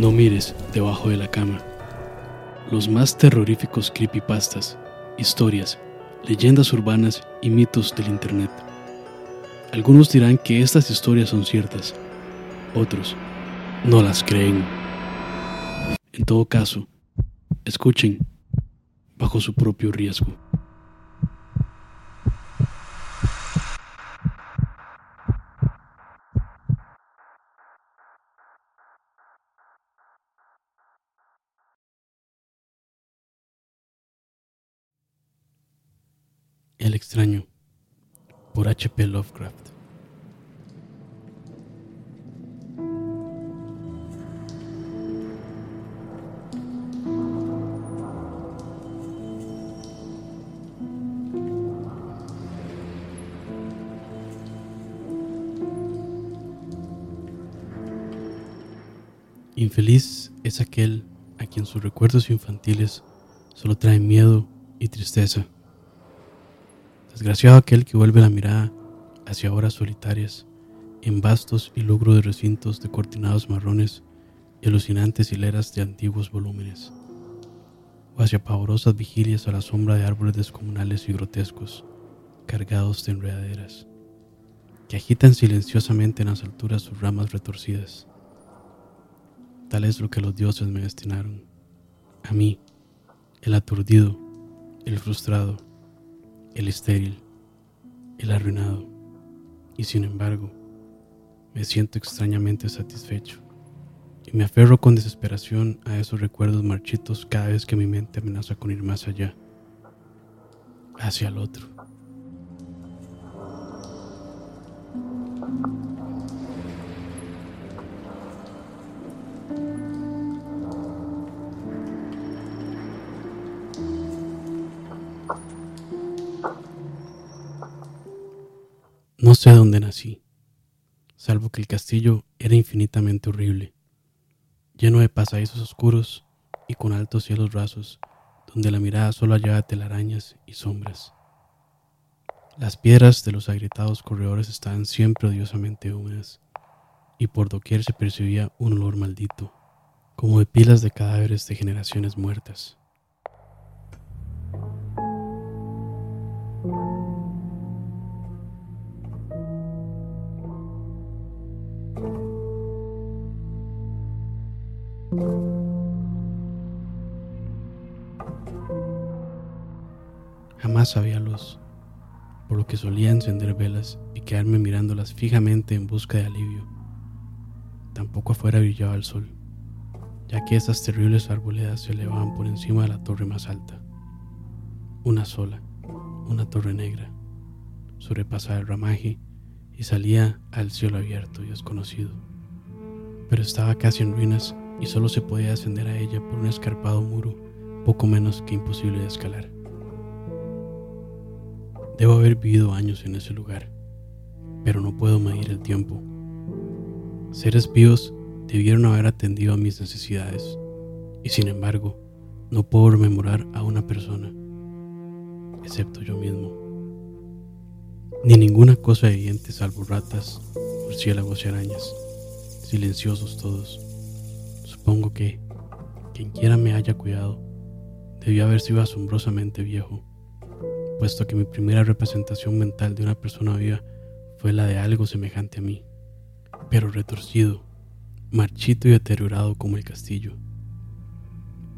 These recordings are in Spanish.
No mires debajo de la cama. Los más terroríficos creepypastas, historias, leyendas urbanas y mitos del Internet. Algunos dirán que estas historias son ciertas, otros no las creen. En todo caso, escuchen bajo su propio riesgo. Extraño por H.P. Lovecraft. Infeliz es aquel a quien sus recuerdos infantiles solo traen miedo y tristeza. Desgraciado aquel que vuelve la mirada hacia horas solitarias, en vastos y lúgubres recintos de cortinados marrones y alucinantes hileras de antiguos volúmenes, o hacia pavorosas vigilias a la sombra de árboles descomunales y grotescos, cargados de enredaderas, que agitan silenciosamente en las alturas sus ramas retorcidas. Tal es lo que los dioses me destinaron, a mí, el aturdido, el frustrado, el estéril, el arruinado, y sin embargo, me siento extrañamente satisfecho y me aferro con desesperación a esos recuerdos marchitos cada vez que mi mente amenaza con ir más allá, hacia el otro. No sé dónde nací, salvo que el castillo era infinitamente horrible, lleno de pasadizos oscuros y con altos cielos rasos, donde la mirada solo hallaba telarañas y sombras. Las piedras de los agrietados corredores estaban siempre odiosamente húmedas, y por doquier se percibía un olor maldito, como de pilas de cadáveres de generaciones muertas. Había luz, por lo que solía encender velas y quedarme mirándolas fijamente en busca de alivio. Tampoco afuera brillaba el sol, ya que esas terribles arboledas se elevaban por encima de la torre más alta. Una sola, una torre negra, sobrepasaba el ramaje y salía al cielo abierto y desconocido. Pero estaba casi en ruinas y solo se podía ascender a ella por un escarpado muro poco menos que imposible de escalar. Debo haber vivido años en ese lugar, pero no puedo medir el tiempo. Seres vivos debieron haber atendido a mis necesidades, y sin embargo, no puedo rememorar a una persona, excepto yo mismo. Ni ninguna cosa viviente salvo ratas, murciélagos y arañas, silenciosos todos Supongo que quien quiera me haya cuidado debió haber sido asombrosamente viejo, puesto que mi primera representación mental de una persona viva fue la de algo semejante a mí, pero retorcido, marchito y deteriorado como el castillo.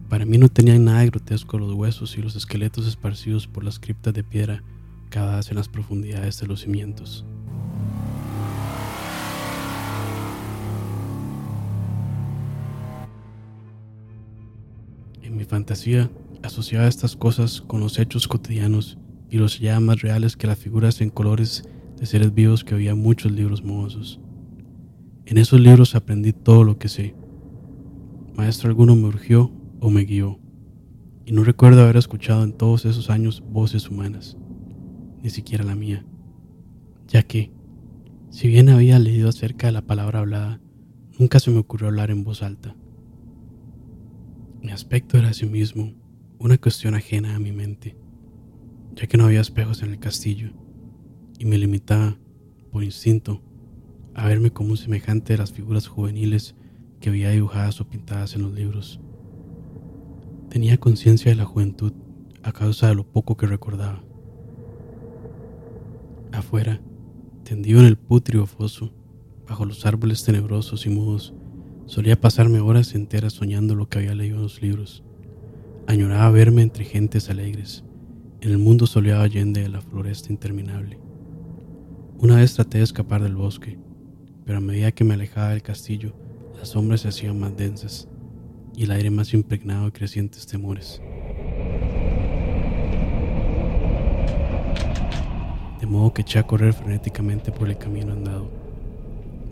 Para mí no tenían nada de grotesco los huesos y los esqueletos esparcidos por las criptas de piedra cavadas en las profundidades de los cimientos. mi fantasía asociaba estas cosas con los hechos cotidianos y los hallaba más reales que las figuras en colores de seres vivos que había muchos libros mohosos. En esos libros aprendí todo lo que sé. Maestro alguno me urgió o me guió, y no recuerdo haber escuchado en todos esos años voces humanas, ni siquiera la mía, ya que, si bien había leído acerca de la palabra hablada, nunca se me ocurrió hablar en voz alta. Mi aspecto era mismo una cuestión ajena a mi mente, ya que no había espejos en el castillo y me limitaba, por instinto, a verme como un semejante de las figuras juveniles que veía dibujadas o pintadas en los libros. Tenía conciencia de la juventud a causa de lo poco que recordaba. Afuera, tendido en el pútrido foso, bajo los árboles tenebrosos y mudos, solía pasarme horas enteras soñando lo que había leído en los libros. Añoraba verme entre gentes alegres, en el mundo soleado allende de la floresta interminable. Una vez traté de escapar del bosque, pero a medida que me alejaba del castillo, las sombras se hacían más densas y el aire más impregnado de crecientes temores. De modo que eché a correr frenéticamente por el camino andado,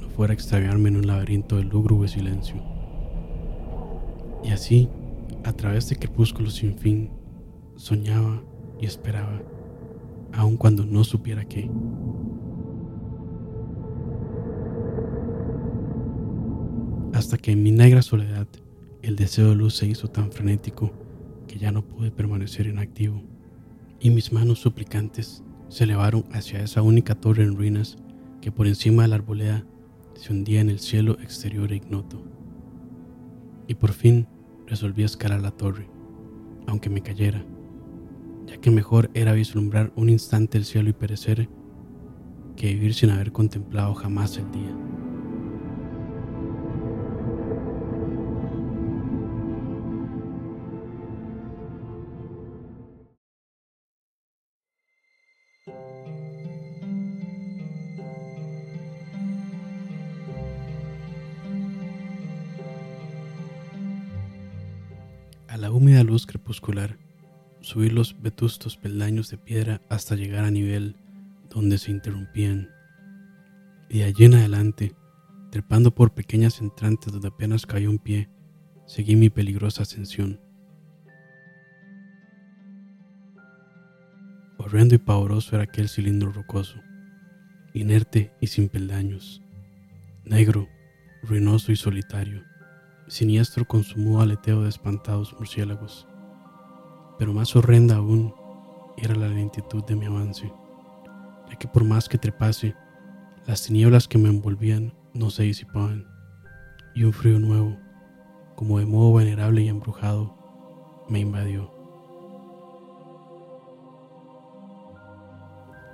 no fuera a extraviarme en un laberinto de lúgubre silencio. Y así, a través de crepúsculos sin fin, soñaba y esperaba, aun cuando no supiera qué. hasta que en mi negra soledad el deseo de luz se hizo tan frenético que ya no pude permanecer inactivo, y mis manos suplicantes se elevaron hacia esa única torre en ruinas que por encima de la arboleda se hundía en el cielo exterior e ignoto. Y por fin resolví escalar la torre, aunque me cayera, ya que mejor era vislumbrar un instante el cielo y perecer que vivir sin haber contemplado jamás el día. A la húmeda luz crepuscular, subí los vetustos peldaños de piedra hasta llegar a nivel donde se interrumpían, y de allí en adelante, trepando por pequeñas entrantes donde apenas cayó un pie, seguí mi peligrosa ascensión. Horrendo y pavoroso era aquel cilindro rocoso, inerte y sin peldaños, negro, ruinoso y solitario siniestro con su mudo aleteo de espantados murciélagos. Pero más horrenda aún era la lentitud de mi avance, ya que por más que trepase, las tinieblas que me envolvían no se disipaban, y un frío nuevo, como de modo venerable y embrujado, me invadió.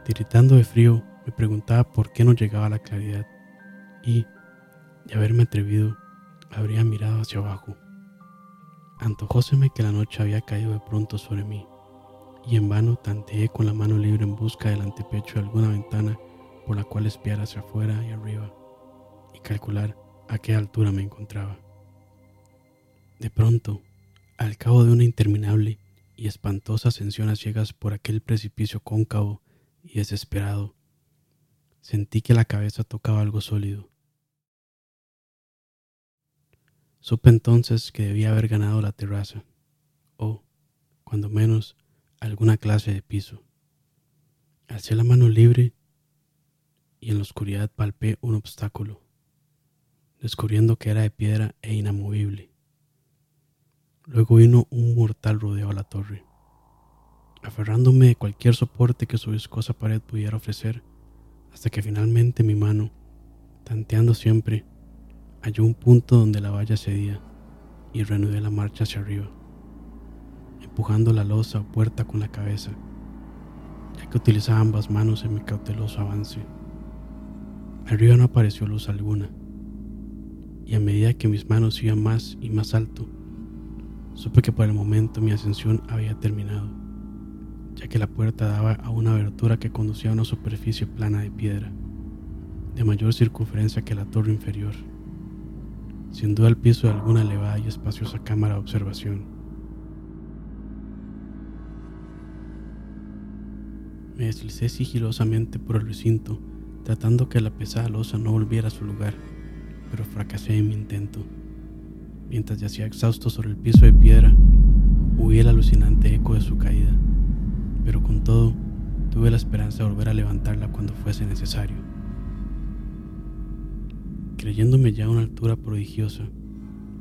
Tiritando de frío, me preguntaba por qué no llegaba la claridad, y, de haberme atrevido, habría mirado hacia abajo. Antojóseme que la noche había caído de pronto sobre mí, y en vano tanteé con la mano libre en busca del antepecho de alguna ventana por la cual espiar hacia afuera y arriba, y calcular a qué altura me encontraba. De pronto, al cabo de una interminable y espantosa ascensión a ciegas por aquel precipicio cóncavo y desesperado, sentí que la cabeza tocaba algo sólido Supe entonces que debía haber ganado la terraza, o, cuando menos, alguna clase de piso. Alcé la mano libre y en la oscuridad palpé un obstáculo, descubriendo que era de piedra e inamovible. Luego vino un mortal rodeo a la torre. Aferrándome de cualquier soporte que su viscosa pared pudiera ofrecer, hasta que finalmente mi mano, tanteando siempre, halló un punto donde la valla cedía y reanudé la marcha hacia arriba, empujando la losa o puerta con la cabeza, ya que utilizaba ambas manos en mi cauteloso avance. Arriba no apareció luz alguna, y a medida que mis manos iban más y más alto, supe que por el momento mi ascensión había terminado, ya que la puerta daba a una abertura que conducía a una superficie plana de piedra, de mayor circunferencia que la torre inferior sin duda el piso de alguna elevada y espaciosa cámara de observación. Me deslicé sigilosamente por el recinto, tratando que la pesada losa no volviera a su lugar, pero fracasé en mi intento. Mientras yacía exhausto sobre el piso de piedra, huí el alucinante eco de su caída, pero con todo, tuve la esperanza de volver a levantarla cuando fuese necesario creyéndome ya a una altura prodigiosa,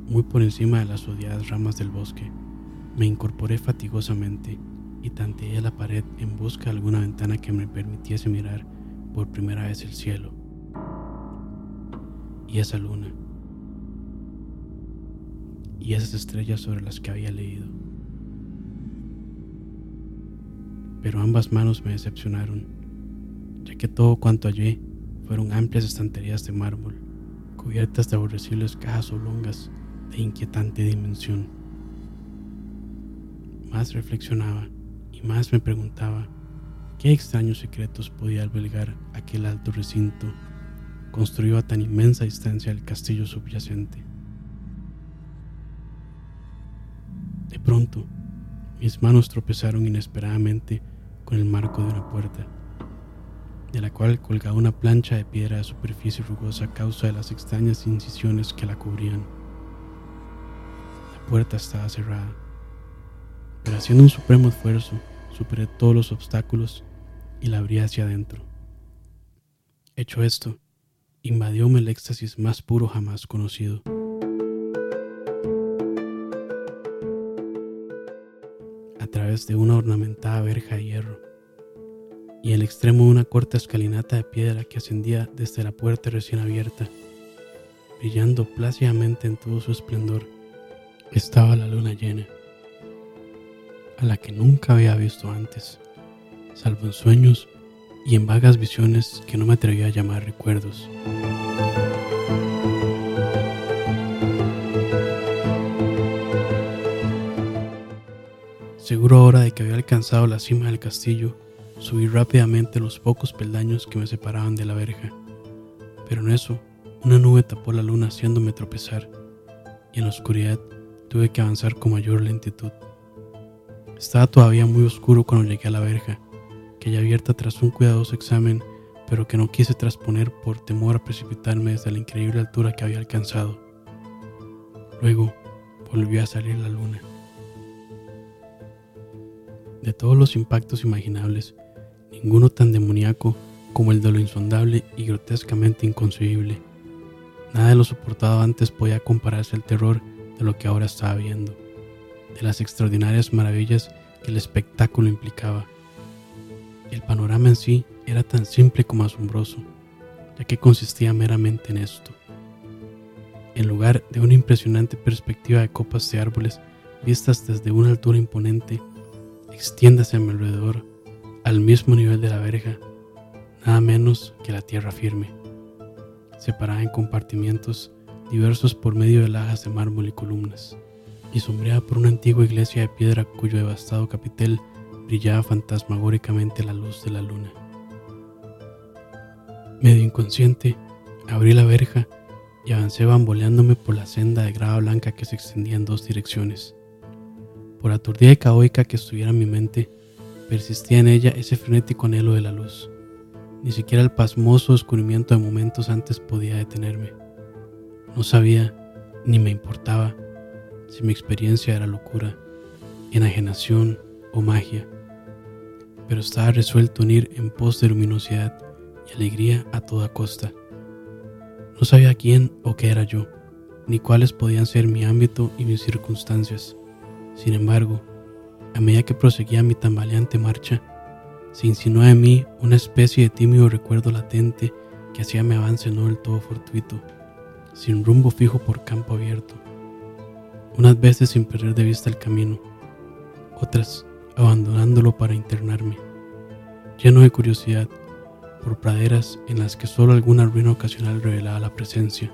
muy por encima de las odiadas ramas del bosque, me incorporé fatigosamente y tanteé la pared en busca de alguna ventana que me permitiese mirar por primera vez el cielo y esa luna. y esas estrellas sobre las que había leído. Pero ambas manos me decepcionaron, ya que todo cuanto hallé fueron amplias estanterías de mármol, cubiertas de aborrecibles cajas oblongas de inquietante dimensión. Más reflexionaba y más me preguntaba qué extraños secretos podía albergar aquel alto recinto construido a tan inmensa distancia del castillo subyacente. De pronto, mis manos tropezaron inesperadamente con el marco de una puerta, de la cual colgaba una plancha de piedra de superficie rugosa a causa de las extrañas incisiones que la cubrían. La puerta estaba cerrada, pero haciendo un supremo esfuerzo, superé todos los obstáculos y la abrí hacia adentro. Hecho esto, invadióme el éxtasis más puro jamás conocido. A través de una ornamentada verja de hierro y el extremo de una corta escalinata de piedra que ascendía desde la puerta recién abierta, brillando plácidamente en todo su esplendor, estaba la luna llena, a la que nunca había visto antes, salvo en sueños y en vagas visiones que no me atrevía a llamar recuerdos. Seguro ahora de que había alcanzado la cima del castillo, subí rápidamente los pocos peldaños que me separaban de la verja. Pero en eso, una nube tapó la luna haciéndome tropezar, y en la oscuridad tuve que avanzar con mayor lentitud. Estaba todavía muy oscuro cuando llegué a la verja, ya abierta tras un cuidadoso examen, pero que no quise trasponer por temor a precipitarme desde la increíble altura que había alcanzado. Luego volvió a salir la luna. De todos los impactos imaginables, ninguno tan demoníaco como el de lo insondable y grotescamente inconcebible. Nada de lo soportado antes podía compararse al terror de lo que ahora estaba viendo, de las extraordinarias maravillas que el espectáculo implicaba el panorama en sí era tan simple como asombroso, ya que consistía meramente en esto. En lugar de una impresionante perspectiva de copas de árboles vistas desde una altura imponente, extiéndase a mi alrededor, al mismo nivel de la verja, nada menos que la tierra firme, separada en compartimientos diversos por medio de lajas de mármol y columnas, y sombreada por una antigua iglesia de piedra cuyo devastado capitel brillaba fantasmagóricamente la luz de la luna. Medio inconsciente, abrí la verja y avancé bamboleándome por la senda de grava blanca que se extendía en dos direcciones. Por aturdida y caótica que estuviera mi mente, persistía en ella ese frenético anhelo de la luz. Ni siquiera el pasmoso descubrimiento de momentos antes podía detenerme. No sabía, ni me importaba, si mi experiencia era locura, enajenación o magia pero estaba resuelto a unir en pos de luminosidad y alegría a toda costa. No sabía quién o qué era yo, ni cuáles podían ser mi ámbito y mis circunstancias. Sin embargo, a medida que proseguía mi tambaleante marcha, se insinuaba en mí una especie de tímido recuerdo latente que hacía mi avance no del todo fortuito, sin rumbo fijo por campo abierto, unas veces sin perder de vista el camino, otras abandonándolo para internarme, lleno de curiosidad por praderas en las que solo alguna ruina ocasional revelaba la presencia,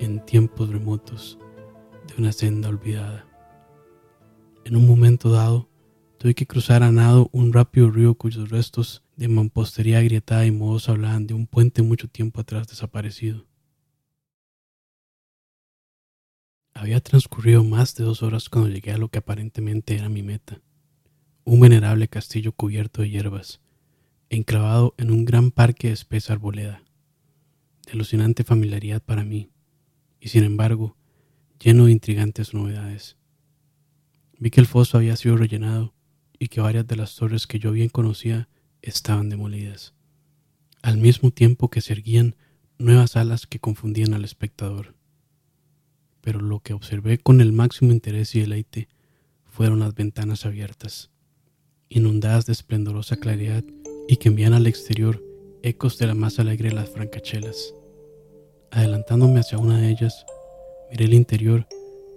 en tiempos remotos, de una senda olvidada. En un momento dado, tuve que cruzar a nado un rápido río cuyos restos de mampostería agrietada y modos hablaban de un puente mucho tiempo atrás desaparecido. Había transcurrido más de dos horas cuando llegué a lo que aparentemente era mi meta un venerable castillo cubierto de hierbas, enclavado en un gran parque de espesa arboleda, de alucinante familiaridad para mí, y sin embargo, lleno de intrigantes novedades. Vi que el foso había sido rellenado y que varias de las torres que yo bien conocía estaban demolidas, al mismo tiempo que se erguían nuevas alas que confundían al espectador. Pero lo que observé con el máximo interés y deleite fueron las ventanas abiertas inundadas de esplendorosa claridad y que envían al exterior ecos de la más alegre de las francachelas. Adelantándome hacia una de ellas, miré el interior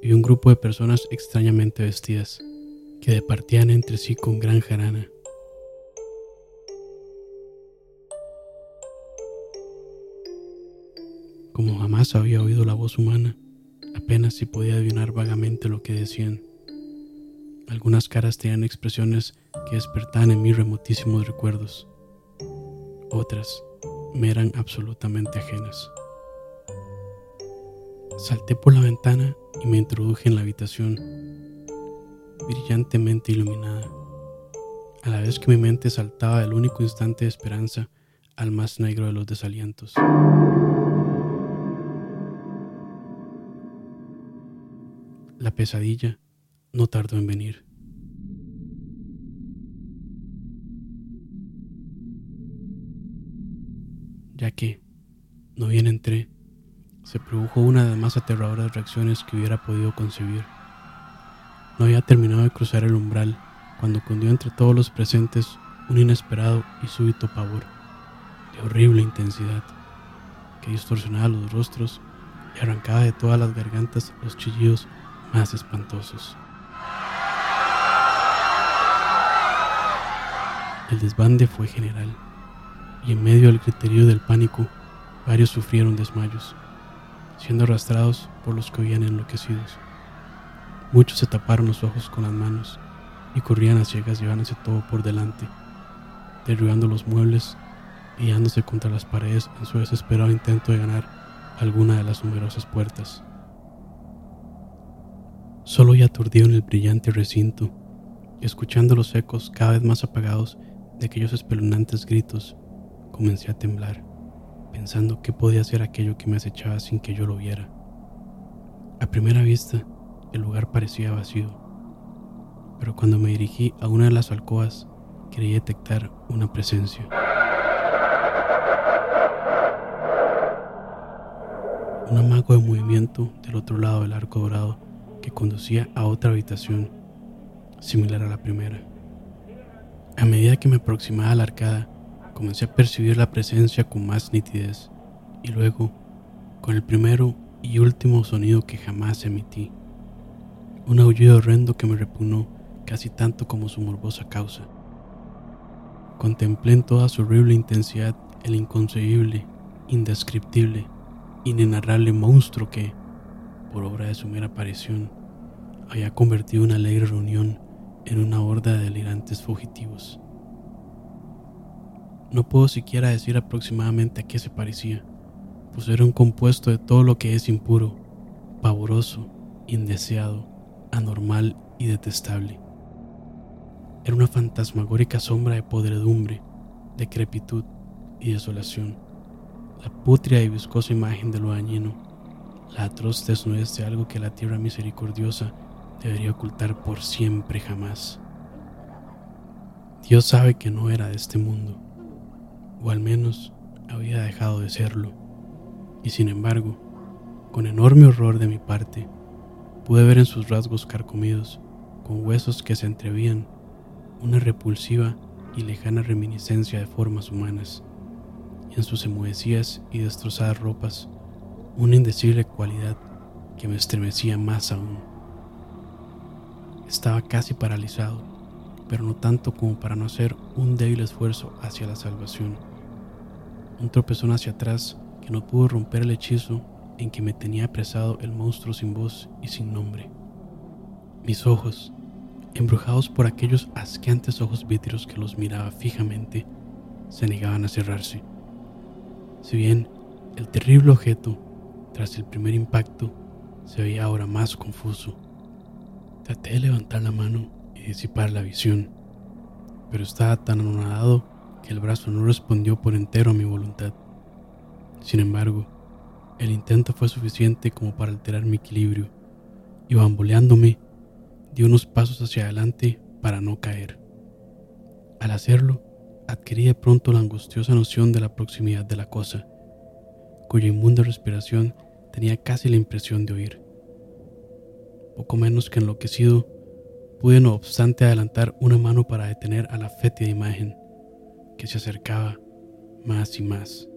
y un grupo de personas extrañamente vestidas que departían entre sí con gran jarana. Como jamás había oído la voz humana, apenas si podía adivinar vagamente lo que decían. Algunas caras tenían expresiones que despertaban en mí remotísimos recuerdos. Otras me eran absolutamente ajenas. Salté por la ventana y me introduje en la habitación, brillantemente iluminada, a la vez que mi mente saltaba del único instante de esperanza al más negro de los desalientos. La pesadilla no tardó en venir. Ya que, no bien entré, se produjo una de las más aterradoras reacciones que hubiera podido concebir. No había terminado de cruzar el umbral cuando cundió entre todos los presentes un inesperado y súbito pavor, de horrible intensidad, que distorsionaba los rostros y arrancaba de todas las gargantas los chillidos más espantosos. El desbande fue general, y en medio del criterio del pánico, varios sufrieron desmayos siendo arrastrados por los que habían enloquecidos. Muchos se taparon los ojos con las manos y corrían a ciegas llevándose todo por delante, derribando los muebles y dándose contra las paredes en su desesperado intento de ganar alguna de las numerosas puertas. Solo y aturdido en el brillante recinto, escuchando los ecos cada vez más apagados de aquellos espeluznantes gritos, comencé a temblar pensando qué podía ser aquello que me acechaba sin que yo lo viera. A primera vista, el lugar parecía vacío, pero cuando me dirigí a una de las alcobas, creí detectar una presencia. Un amago de movimiento del otro lado del arco dorado que conducía a otra habitación, similar a la primera. A medida que me aproximaba a la arcada, comencé a percibir la presencia con más nitidez y luego con el primero y último sonido que jamás emití. Un aullido horrendo que me repugnó casi tanto como su morbosa causa. Contemplé en toda su horrible intensidad el inconcebible, indescriptible, inenarrable monstruo que, por obra de su mera aparición, había convertido una alegre reunión en una horda de delirantes fugitivos. No puedo siquiera decir aproximadamente a qué se parecía, pues era un compuesto de todo lo que es impuro, pavoroso, indeseado, anormal y detestable. Era una fantasmagórica sombra de podredumbre, decrepitud y desolación, la putria y viscosa imagen de lo dañino, la atroz desnudez de algo que la tierra misericordiosa debería ocultar por siempre jamás. Dios sabe que no era de este mundo o al menos había dejado de serlo. Y sin embargo, con enorme horror de mi parte, pude ver en sus rasgos carcomidos, con huesos que se entrevían, una repulsiva y lejana reminiscencia de formas humanas, y en sus enmohecidas y destrozadas ropas, una indecible cualidad que me estremecía más aún. Estaba casi paralizado, pero no tanto como para no hacer un débil esfuerzo hacia la salvación un tropezón hacia atrás que no pudo romper el hechizo en que me tenía apresado el monstruo sin voz y sin nombre. Mis ojos, embrujados por aquellos asqueantes ojos vítreos que los miraba fijamente, se negaban a cerrarse. Si bien el terrible objeto, tras el primer impacto, se veía ahora más confuso, traté de levantar la mano y disipar la visión, pero estaba tan anonadado el brazo no respondió por entero a mi voluntad. Sin embargo, el intento fue suficiente como para alterar mi equilibrio y bamboleándome, di unos pasos hacia adelante para no caer. Al hacerlo, adquirí de pronto la angustiosa noción de la proximidad de la cosa, cuya inmunda respiración tenía casi la impresión de oír. Poco menos que enloquecido, pude no obstante adelantar una mano para detener a la fétida imagen que se acercaba más y más.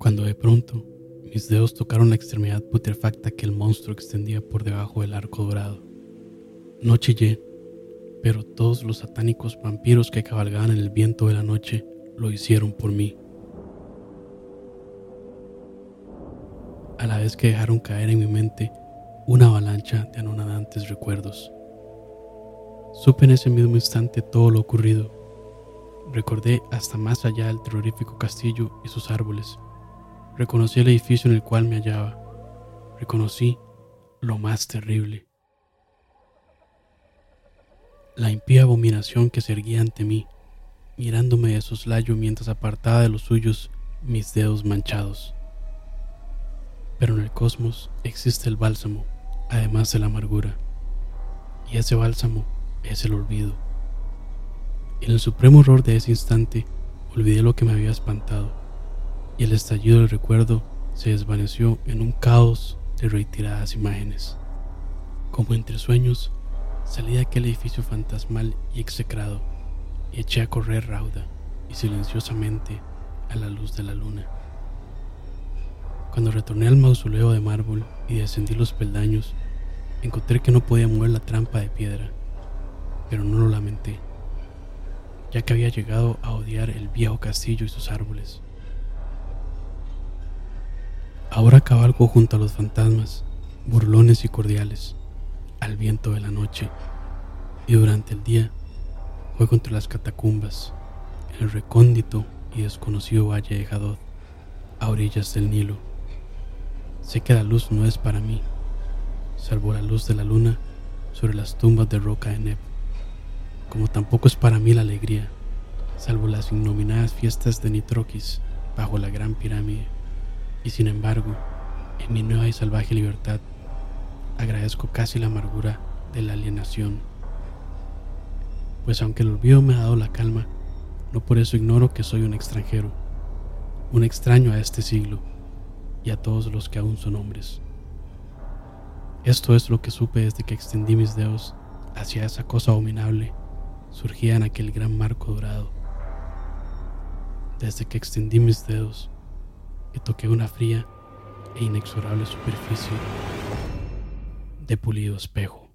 Cuando de pronto Mis dedos tocaron la extremidad putrefacta que el monstruo extendía por debajo del arco dorado. No chillé, pero todos los satánicos vampiros que cabalgaban en el viento de la noche lo hicieron por mí. A la vez que dejaron caer en mi mente una avalancha de anonadantes recuerdos. Supe en ese mismo instante todo lo ocurrido. Recordé hasta más allá del terrorífico castillo y sus árboles. Reconocí el edificio en el cual me hallaba. Reconocí lo más terrible. La impía abominación que se erguía ante mí, mirándome de soslayo mientras apartaba de los suyos mis dedos manchados. Pero en el cosmos existe el bálsamo, además de la amargura. Y ese bálsamo es el olvido. En el supremo horror de ese instante, olvidé lo que me había espantado, y el estallido del recuerdo se desvaneció en un caos de reiteradas imágenes. Como entre sueños, salí de aquel edificio fantasmal y execrado, y eché a correr rauda y silenciosamente a la luz de la luna. Cuando retorné al mausoleo de mármol y descendí los peldaños, encontré que no podía mover la trampa de piedra pero no lo lamenté, ya que había llegado a odiar el viejo castillo y sus árboles. Ahora cabalgo junto a los fantasmas, burlones y cordiales, al viento de la noche, y durante el día juego entre las catacumbas, el recóndito y desconocido valle de Jadot, a orillas del Nilo. Sé que la luz no es para mí, salvo la luz de la luna sobre las tumbas de roca de Nep como tampoco es para mí la alegría, salvo las innominadas fiestas de Nitroquis bajo la gran pirámide. Y sin embargo, en mi nueva y salvaje libertad, agradezco casi la amargura de la alienación. Pues aunque el olvido me ha dado la calma, no por eso ignoro que soy un extranjero, un extraño a este siglo y a todos los que aún son hombres. Esto es lo que supe desde que extendí mis dedos hacia esa cosa abominable surgía en aquel gran marco dorado. Desde que extendí mis dedos y toqué una fría e inexorable superficie de pulido espejo.